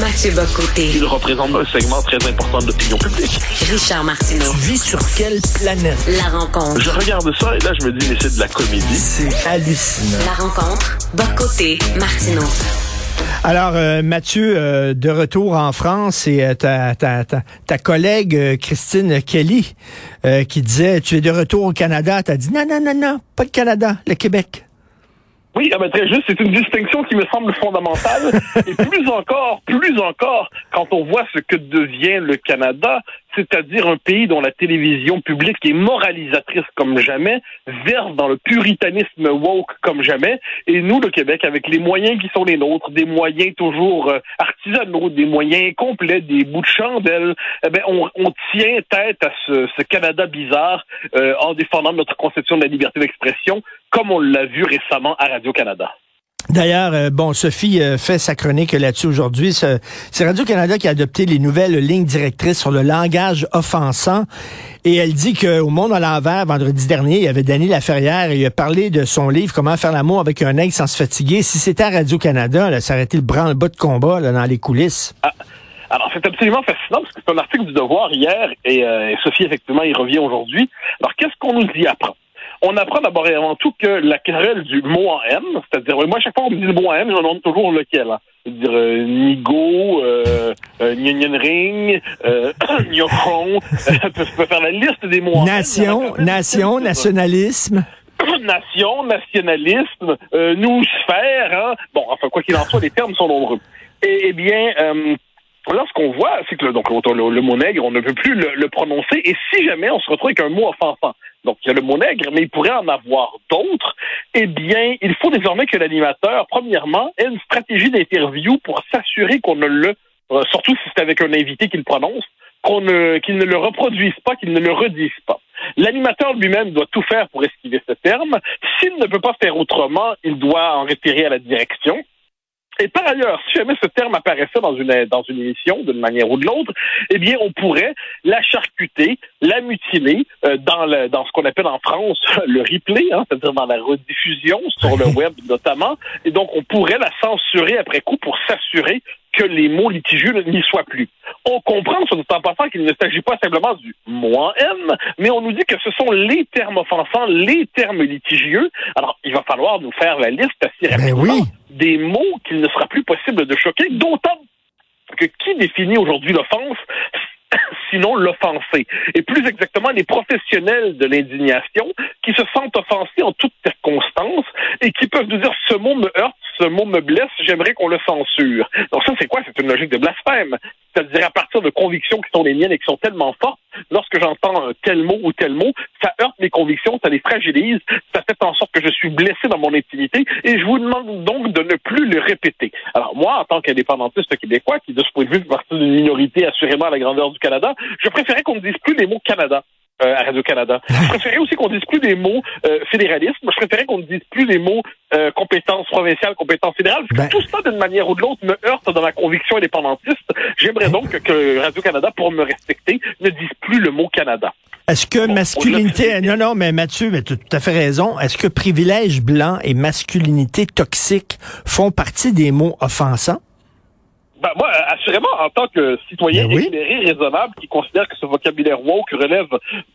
Mathieu Bocoté. Il représente un segment très important de l'opinion publique. Richard Martineau. Tu vis sur quelle planète? La rencontre. Je regarde ça et là, je me dis, mais c'est de la comédie. C'est hallucinant. La rencontre. Bocoté. Martineau. Alors, euh, Mathieu, euh, de retour en France, et euh, ta, ta, ta, ta collègue Christine Kelly euh, qui disait, tu es de retour au Canada. Tu as dit, non, non, non, non, pas le Canada, le Québec. Oui, ah ben, très juste, c'est une distinction qui me semble fondamentale. et plus encore, plus encore, quand on voit ce que devient le Canada, c'est-à-dire un pays dont la télévision publique est moralisatrice comme jamais, verse dans le puritanisme woke comme jamais, et nous, le Québec, avec les moyens qui sont les nôtres, des moyens toujours euh, artisanaux, des moyens complets, des bouts de chandelle, eh ben, on, tient tête à ce, ce Canada bizarre euh, en défendant notre conception de la liberté d'expression, comme on l'a vu récemment à Radio-Canada. D'ailleurs, euh, bon, Sophie euh, fait sa chronique là-dessus aujourd'hui. C'est Radio-Canada qui a adopté les nouvelles lignes directrices sur le langage offensant. Et elle dit qu'au Monde à l'envers, vendredi dernier, il y avait Danny Laferrière et il a parlé de son livre Comment faire l'amour avec un aigle sans se fatiguer. Si c'était à Radio-Canada, ça aurait été le branle-bas de combat là, dans les coulisses. Alors, c'est absolument fascinant parce que c'est un article du Devoir hier et, euh, et Sophie, effectivement, il revient aujourd'hui. Alors, qu'est-ce qu'on nous y apprend? On apprend d'abord et avant tout que la querelle du mot en M, c'est-à-dire, moi, à chaque fois qu'on me dit le mot en M, je me demande toujours lequel. Hein. C'est-à-dire euh, Nigo, euh, euh, Ring, euh, Nyokron. je peux faire la liste des mots en M. Nation, a nation, nationalisme. nation, nationalisme, euh, nous sphère, hein. Bon, enfin, quoi qu'il en soit, les termes sont nombreux. Et, eh bien, euh, là, ce qu'on voit, c'est que le, donc, le, mot nègre, on ne peut plus le, le prononcer, et si jamais on se retrouve avec un mot offensant, donc il y a le mot nègre, mais il pourrait en avoir d'autres, eh bien, il faut désormais que l'animateur, premièrement, ait une stratégie d'interview pour s'assurer qu'on ne le, euh, surtout si c'est avec un invité qu'il prononce, qu'on ne, qu'il ne le reproduise pas, qu'il ne le redise pas. L'animateur lui-même doit tout faire pour esquiver ce terme. S'il ne peut pas faire autrement, il doit en référer à la direction. Et par ailleurs, si jamais ce terme apparaissait dans une dans une émission d'une manière ou de l'autre, eh bien, on pourrait la charcuter, la mutiler euh, dans le dans ce qu'on appelle en France le replay, hein, c'est-à-dire dans la rediffusion sur le web notamment. Et donc, on pourrait la censurer après coup pour s'assurer que les mots litigieux n'y soient plus. On comprend, sur en passant, qu'il ne s'agit pas simplement du mot en M, mais on nous dit que ce sont les termes offensants, les termes litigieux. Alors, il va falloir nous faire la liste assez Ben rapidement oui. Des mots qu'il ne sera plus possible de choquer, d'autant que qui définit aujourd'hui l'offense sinon l'offensé? Et plus exactement, les professionnels de l'indignation qui se sentent offensés en toutes circonstances et qui peuvent nous dire ce mot me heurte, ce mot me blesse, j'aimerais qu'on le censure. Donc ça, c'est quoi? C'est une logique de blasphème. C'est-à-dire à partir de convictions qui sont les miennes et qui sont tellement fortes, lorsque j'entends tel mot ou tel mot, ça heurte mes convictions, ça les fragilise, ça fait en sorte que je suis blessé dans mon intimité et je vous demande donc de ne plus le répéter. Alors moi, en tant qu'indépendantiste québécois, qui de ce point de vue fait partie d'une minorité assurément à la grandeur du Canada, je préférais qu'on ne dise plus les mots Canada. Euh, à Radio-Canada. Je préférais aussi qu'on dise plus les mots euh, fédéralisme. Je préférais qu'on ne dise plus les mots euh, compétences provinciales, compétences fédérales. Parce que Ben- tout ça, d'une manière ou de l'autre, me heurte dans ma conviction indépendantiste. J'aimerais donc que, Radio-Canada, pour me respecter, ne dise plus le mot Canada. Est-ce que Bon, masculinité, non, non, mais Mathieu, mais tu as tout à fait raison. Est-ce que privilège blanc et masculinité toxique font partie des mots offensants? Ben, moi, assurément, en tant que citoyen Ben oui. éclairé, raisonnable, qui considère que ce vocabulaire woke relève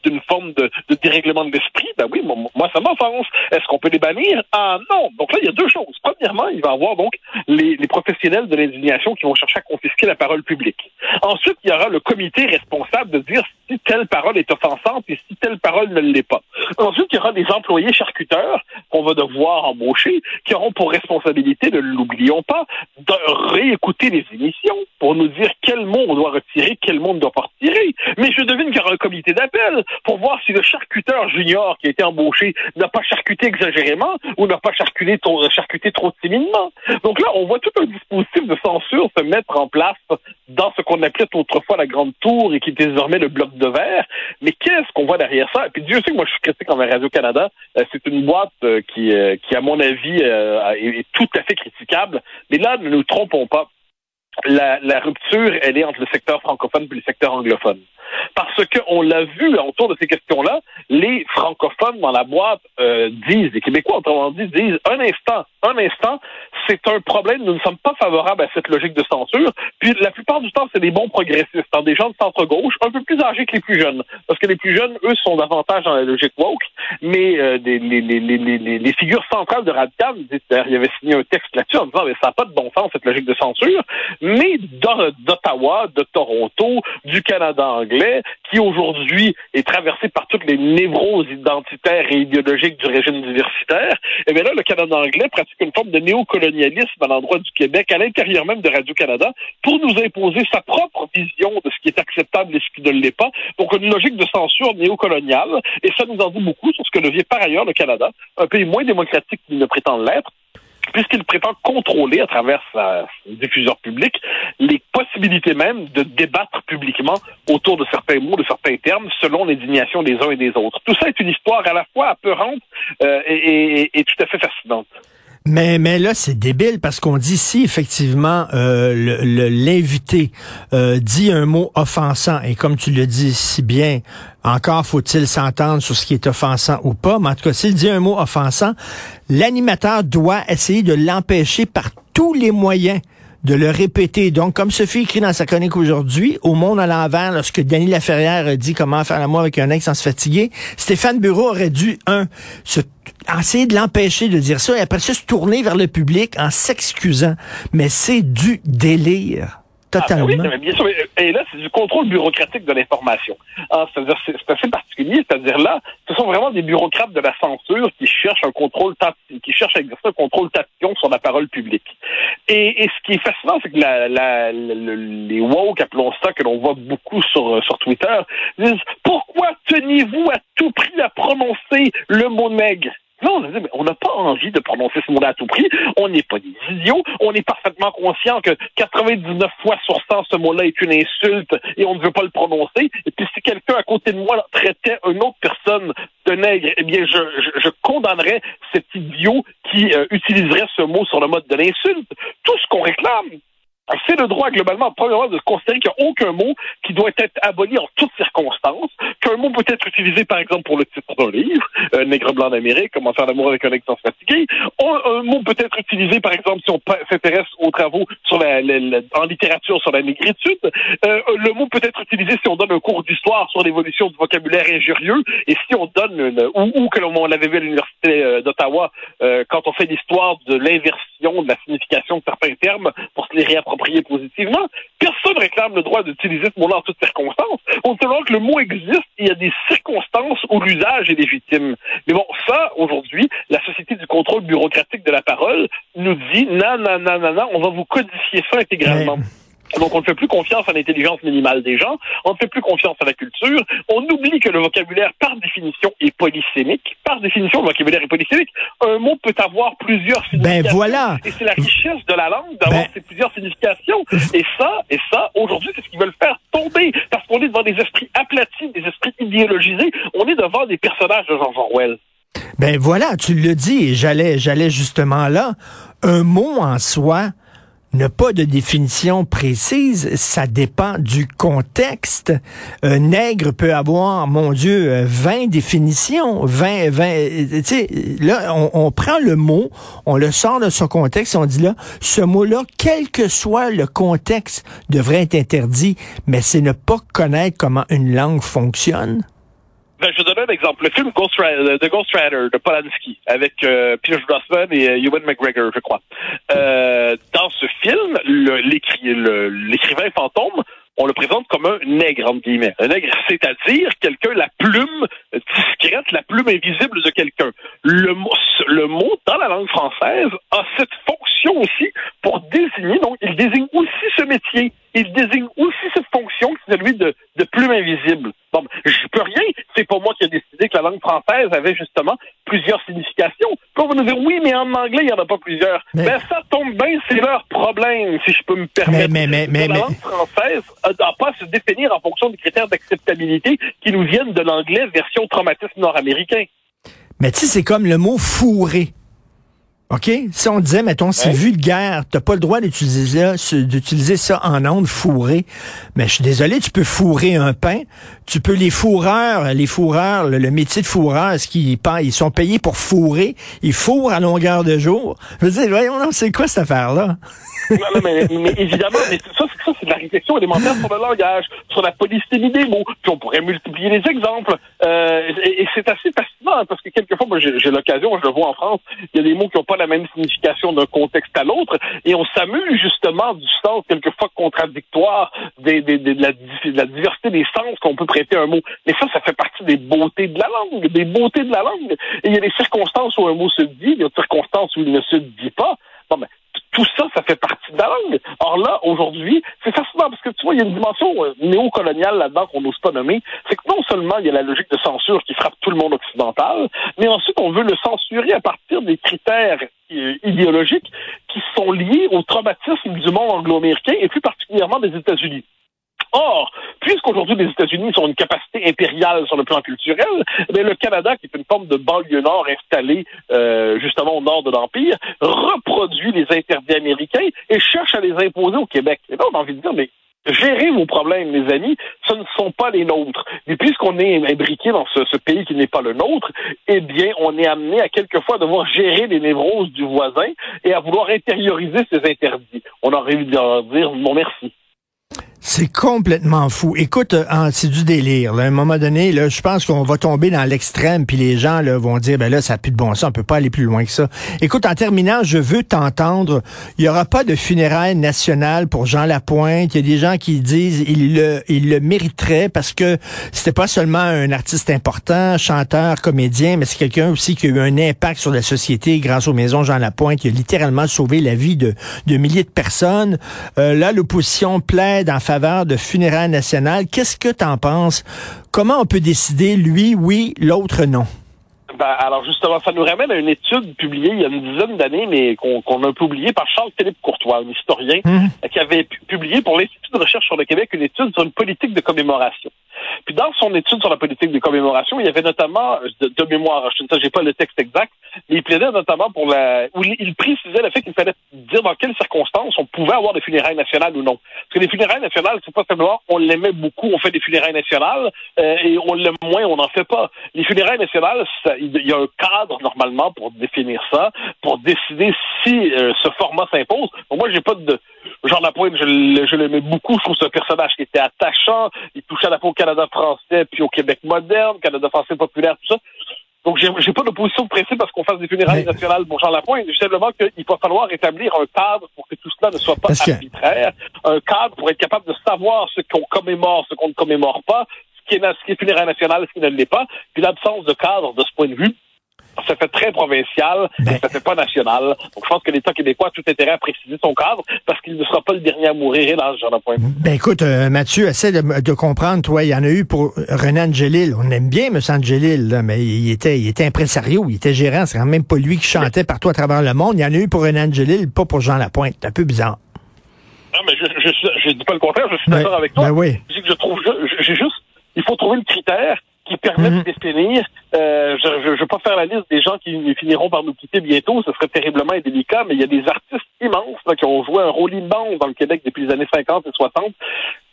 d'une forme de, de dérèglement de l'esprit, ben oui, moi, moi, ça m'offense. Est-ce qu'on peut les bannir? Ah non. Donc là, il y a deux choses. Premièrement, il va y avoir donc les, les professionnels de l'indignation qui vont chercher à confisquer la parole publique. Ensuite, il y aura le comité responsable de dire si telle parole est offensante et si telle parole ne l'est pas. Ensuite, il y aura des employés charcuteurs qu'on va devoir embaucher, qui auront pour responsabilité, ne l'oublions pas, de réécouter les pour nous dire quel mot on doit retirer, quel mot on ne doit pas retirer. Mais je devine qu'il y aura un comité d'appel pour voir si le charcuteur junior qui a été embauché n'a pas charcuté exagérément ou n'a pas charcuté trop, charcuté trop timidement. Donc là, on voit tout un dispositif de censure se mettre en place dans ce qu'on appelait autrefois la Grande Tour et qui est désormais le bloc de verre. Mais qu'est-ce qu'on voit derrière ça? Et puis Dieu sait que moi je suis critique envers Radio-Canada. Euh, c'est une boîte euh, qui, euh, qui, à mon avis, est tout à fait critiquable. Mais là, ne nous trompons pas. La, la rupture, elle est entre le secteur francophone et le secteur anglophone. Parce qu'on l'a vu autour de ces questions-là, les francophones dans la boîte euh, disent, les Québécois autrement dit, disent un instant, un instant, c'est un problème, nous ne sommes pas favorables à cette logique de censure. Puis la plupart du temps, c'est des bons progressistes, hein, des gens de centre-gauche, un peu plus âgés que les plus jeunes. Parce que les plus jeunes, eux, sont davantage dans la logique woke, mais euh, des, les, les, les, les, figures centrales de disent, il avait signé un texte là-dessus en disant, mais ça n'a pas de bon sens, cette logique de censure, mais d'Ottawa, de Toronto, du Canada anglais, qui aujourd'hui est traversé par toutes les névroses identitaires et idéologiques du régime diversitaire, et bien là, le Canada anglais pratique une forme de néocolonialisme à l'endroit du Québec, à l'intérieur même de Radio-Canada, pour nous imposer sa propre vision de ce qui est acceptable et ce qui ne l'est pas. Donc, une logique de censure néocoloniale, et ça nous en dit beaucoup sur ce que devient par ailleurs le Canada, un pays moins démocratique qu'il ne prétend l'être, puisqu'il prétend contrôler à travers sa diffuseur public les possibilités même de débattre publiquement autour de certains mots, de certains termes, selon l'indignation des uns et des autres. Tout ça est une histoire à la fois apeurante euh, et, tout à fait fascinante. Mais, mais là, c'est débile parce qu'on dit si effectivement euh, l'invité euh, dit un mot offensant, et comme tu le dis si bien, encore faut-il s'entendre sur ce qui est offensant ou pas, mais en tout cas, s'il dit un mot offensant, l'animateur doit essayer de l'empêcher par tous les moyens de le répéter. Donc, comme Sophie écrit dans sa chronique aujourd'hui, au monde à l'envers, lorsque Denis Laferrière dit comment faire l'amour avec un ex sans se fatiguer, Stéphane Bureau aurait dû, un, se essayer de l'empêcher de dire ça et après ça se tourner vers le public en s'excusant. Mais c'est du délire. Totalement. Ah, ben oui, bien sûr. Et là, c'est du contrôle bureaucratique de l'information. Ah, c'est-à-dire, c'est assez particulier. C'est-à-dire là, ce sont vraiment des bureaucrates de la censure qui cherchent un contrôle, qui cherchent à exercer un contrôle tatillon sur la parole publique. Et, et ce qui est fascinant, c'est que la, la, la, les woke, appelons ça, que l'on voit beaucoup sur, sur Twitter, disent pourquoi tenez-vous à tout prix à prononcer le mot nègre? Non, on n'a pas envie de prononcer ce mot-là à tout prix. On n'est pas des idiots. On est parfaitement conscient que 99 fois sur 100, ce mot-là est une insulte et on ne veut pas le prononcer. Et puis si quelqu'un à côté de moi traitait une autre personne de nègre, eh bien, je, condamnerais cet idiot qui euh, utiliserait ce mot sur le mode de l'insulte. Tout ce qu'on réclame, c'est le droit globalement, premièrement, de considérer qu'il n'y a aucun mot qui doit être aboli en toutes circonstances, qu'un mot peut être utilisé, par exemple, pour le titre d'un livre, euh, Nègre blanc d'Amérique, Comment faire l'amour avec un sans fatigué. Un, un, mot peut être utilisé, par exemple, si on s'intéresse aux travaux sur la, la, la, en littérature sur la négritude. Euh, le mot peut être utilisé si on donne un cours d'histoire sur l'évolution du vocabulaire injurieux, et si on donne, une, ou, ou que l'on l'avait vu à l'Université euh, d'Ottawa, euh, quand on fait l'histoire de l'inversion de la signification de certains termes pour se les réapproprier positivement. Personne réclame le droit d'utiliser ce mot-là en toutes circonstances. On sait que le mot existe, il y a des circonstances où l'usage est légitime. Mais bon, ça, aujourd'hui, la société du contrôle bureaucratique de la parole nous dit non, non, non, non, non, on va vous codifier ça intégralement. Donc, on ne fait plus confiance à l'intelligence minimale des gens, on ne fait plus confiance à la culture, on oublie que le vocabulaire, par définition, est polysémique. Par définition, le vocabulaire est polysémique. Un mot peut avoir plusieurs significations. Ben voilà. Et c'est la richesse de la langue d'avoir ben... ces plusieurs significations. Et ça, et ça, aujourd'hui, c'est ce qu'ils veulent faire tomber. Parce qu'on est devant des esprits aplatis, des esprits idéologisés. On est devant des personnages de George Orwell. Ben voilà, tu le dis, et j'allais, j'allais justement là. Un mot en soi, n'a pas de définition précise. Ça dépend du contexte. Un nègre peut avoir, mon Dieu, euh, 20 définitions. 20, 20, euh, tu sais, là, on, on prend le mot, on le sort de son contexte, on dit là, ce mot-là, quel que soit le contexte, devrait être interdit, mais c'est ne pas connaître comment une langue fonctionne. Ben, je vais donner un exemple. Le film Ghost Rider, The Ghost Rider de Polanski avec euh, Pierce Brosnan et euh, Ewan McGregor, je crois. Euh, dans ce film, l'écrivain fantôme, on le présente comme un nègre, entre guillemets. Un nègre, c'est-à-dire quelqu'un, la plume discrète, la plume invisible de quelqu'un. Le, mot- dans la langue française, a cette fonction aussi pour désigner, donc il désigne aussi ce métier. Il désigne aussi cette fonction qui est celui de, de plume invisible. Bon, je peux rien. C'est pas moi qui ai décidé que la langue française avait justement plusieurs significations. Puis on va nous dire, oui, mais en anglais, il n'y en a pas plusieurs. Mais- Ben, ça tombe bien, c'est leur problème, si je peux me permettre. Mais- mais- mais- la langue française n'a pas à se définir en fonction des critères d'acceptabilité qui nous viennent de l'anglais version traumatisme nord-américain. Mais tu sais, c'est comme le mot fourré. OK? Si on disait, mettons, c'est Ouais. vulgaire, t'as pas le droit d'utiliser ça, d'utiliser ça en ondes fourré. Mais je suis désolé, tu peux fourrer un pain. Tu peux les fourreurs, les fourreurs, le, métier de fourreur, ce qu'ils ils sont payés pour fourrer? Ils fourrent à longueur de jour. Je veux dire, voyons, c'est quoi cette affaire-là? non, non, mais, mais évidemment, mais ça, c'est- de la réflexion élémentaire sur le langage, sur la polysémie des mots. Puis on pourrait multiplier les exemples. Euh, et c'est assez fascinant hein, parce que quelquefois, moi, j'ai l'occasion, je le vois en France, il y a des mots qui n'ont pas la même signification d'un contexte à l'autre, et on s'amuse justement du sens quelquefois contradictoire de la diversité des sens qu'on peut prêter un mot. Mais ça, ça fait partie des beautés de la langue, des beautés de la langue. Et il y a des circonstances où un mot se dit, il y a des circonstances où il ne se dit pas. Bon, ben, tout ça, ça fait partie de la langue. Or là, aujourd'hui, c'est fascinant parce que tu vois, il y a une dimension euh, néocoloniale là-dedans qu'on n'ose pas nommer. C'est que non seulement il y a la logique de censure qui frappe tout le monde occidental, mais ensuite on veut le censurer à partir des critères euh, idéologiques qui sont liés au traumatisme du monde anglo-américain et plus particulièrement des États-Unis. Or, puisqu'aujourd'hui les États-Unis sont une capacité impériale sur le plan culturel, bien, le Canada, qui est une forme de banlieue nord installée euh, justement au nord de l'Empire, reproduit les interdits américains et cherche à les imposer au Québec. Et là, on a envie de dire, mais gérez vos problèmes, mes amis, ce ne sont pas les nôtres. Et puisqu'on est imbriqué dans ce, ce pays qui n'est pas le nôtre, eh bien, on est amené à quelquefois devoir gérer les névroses du voisin et à vouloir intérioriser ces interdits. On aurait de leur dire non merci. C'est complètement fou. Écoute, euh, hein, c'est du délire. là. À un moment donné, là, je pense qu'on va tomber dans l'extrême, puis les gens là, vont dire, ben là, ça n'a plus de bon sens, on peut pas aller plus loin que ça. Écoute, en terminant, je veux t'entendre. Il y aura pas de funérailles nationales pour Jean Lapointe. Il y a des gens qui disent il le, il le mériterait parce que c'était pas seulement un artiste important, chanteur, comédien, mais c'est quelqu'un aussi qui a eu un impact sur la société grâce aux maisons Jean Lapointe. Il a littéralement sauvé la vie de, de milliers de personnes. Euh, là, l'opposition plaide en de funérailles nationales. Qu'est-ce que tu en penses? Comment on peut décider, lui, oui, l'autre, non? Ben, alors justement, ça nous ramène à une étude publiée il y a une dizaine d'années, mais qu'on a un peu oubliée par Charles-Philippe Courtois, un historien, Hum. euh, qui avait pu- publié pour l'Institut de recherche sur le Québec une étude sur une politique de commémoration. Puis dans son étude sur la politique de commémoration, il y avait notamment, de, de mémoire, je ne sais pas le texte exact, mais il plaidait notamment pour la... où il, précisait le fait qu'il fallait dans quelles circonstances on pouvait avoir des funérailles nationales ou non. Parce que les funérailles nationales, c'est pas simplement on l'aimait beaucoup, on fait des funérailles nationales, euh, et on l'aime moins, on n'en fait pas. Les funérailles nationales, il y a un cadre normalement pour définir ça, pour décider si euh, ce format s'impose. Moi, j'ai pas de... Jean Lapointe, je, l'aimais beaucoup. Je trouve ce personnage qui était attachant. Il touchait à la peau au Canada français, puis au Québec moderne, Canada français populaire, tout ça. Donc, j'ai j'ai pas d'opposition de principe parce qu'on fasse des funérailles Mais- nationales pour Jean Lapointe. C'est simplement qu'il va falloir établir un cadre pour que tout cela ne soit pas Parce que- arbitraire. Un cadre pour être capable de savoir ce qu'on commémore, ce qu'on ne commémore pas, ce qui est, ce qui est funéraire national, ce qui ne l'est pas. Puis l'absence de cadre de ce point de vue, ça fait très provincial, Ben- et ça fait pas national. Donc, je pense que l'État québécois a tout intérêt à préciser son cadre parce qu'il ne sera pas le dernier à mourir, hélas, Jean Lapointe. Ben écoute, euh, Mathieu, essaie de, de comprendre, toi, il y en a eu pour René Angelil. On aime bien M. Angelil, là, mais il était, il était impresario, il était gérant, c'est quand même pas lui qui chantait partout à travers le monde. Il y en a eu pour René Angelil, pas pour Jean Lapointe. C'est un peu bizarre. Non, mais je, je, je, je dis pas le contraire, je suis Ben- d'accord avec toi. ben oui. Je dis que je trouve, j'ai juste, il faut trouver le critère qui permettent Mhm. de définir. Euh, je ne veux pas faire la liste des gens qui finiront par nous quitter bientôt, ce serait terriblement indélicat, mais il y a des artistes immenses là, qui ont joué un rôle immense dans le Québec depuis les années 50 et 60,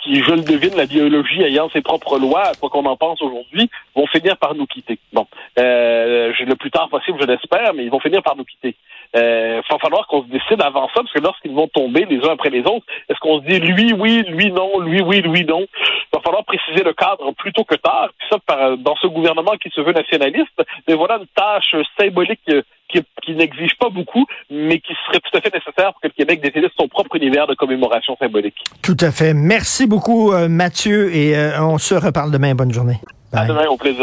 qui, je le devine, la biologie ayant ses propres lois, quoi qu'on en pense aujourd'hui, vont finir par nous quitter. Bon, euh, le plus tard possible, je l'espère, mais ils vont finir par nous quitter. Il euh, va falloir qu'on se décide avant ça, parce que lorsqu'ils vont tomber les uns après les autres, est-ce qu'on se dit lui oui, lui non, lui oui, lui non? Il va falloir préciser le cadre plus tôt que tard. Puis ça, par, dans ce gouvernement qui se veut nationaliste, mais voilà une tâche symbolique qui, qui n'exige pas beaucoup, mais qui serait tout à fait nécessaire pour que le Québec définisse son propre univers de commémoration symbolique. Tout à fait. Merci beaucoup, euh, Mathieu, et euh, on se reparle demain. Bonne journée. À demain, au plaisir.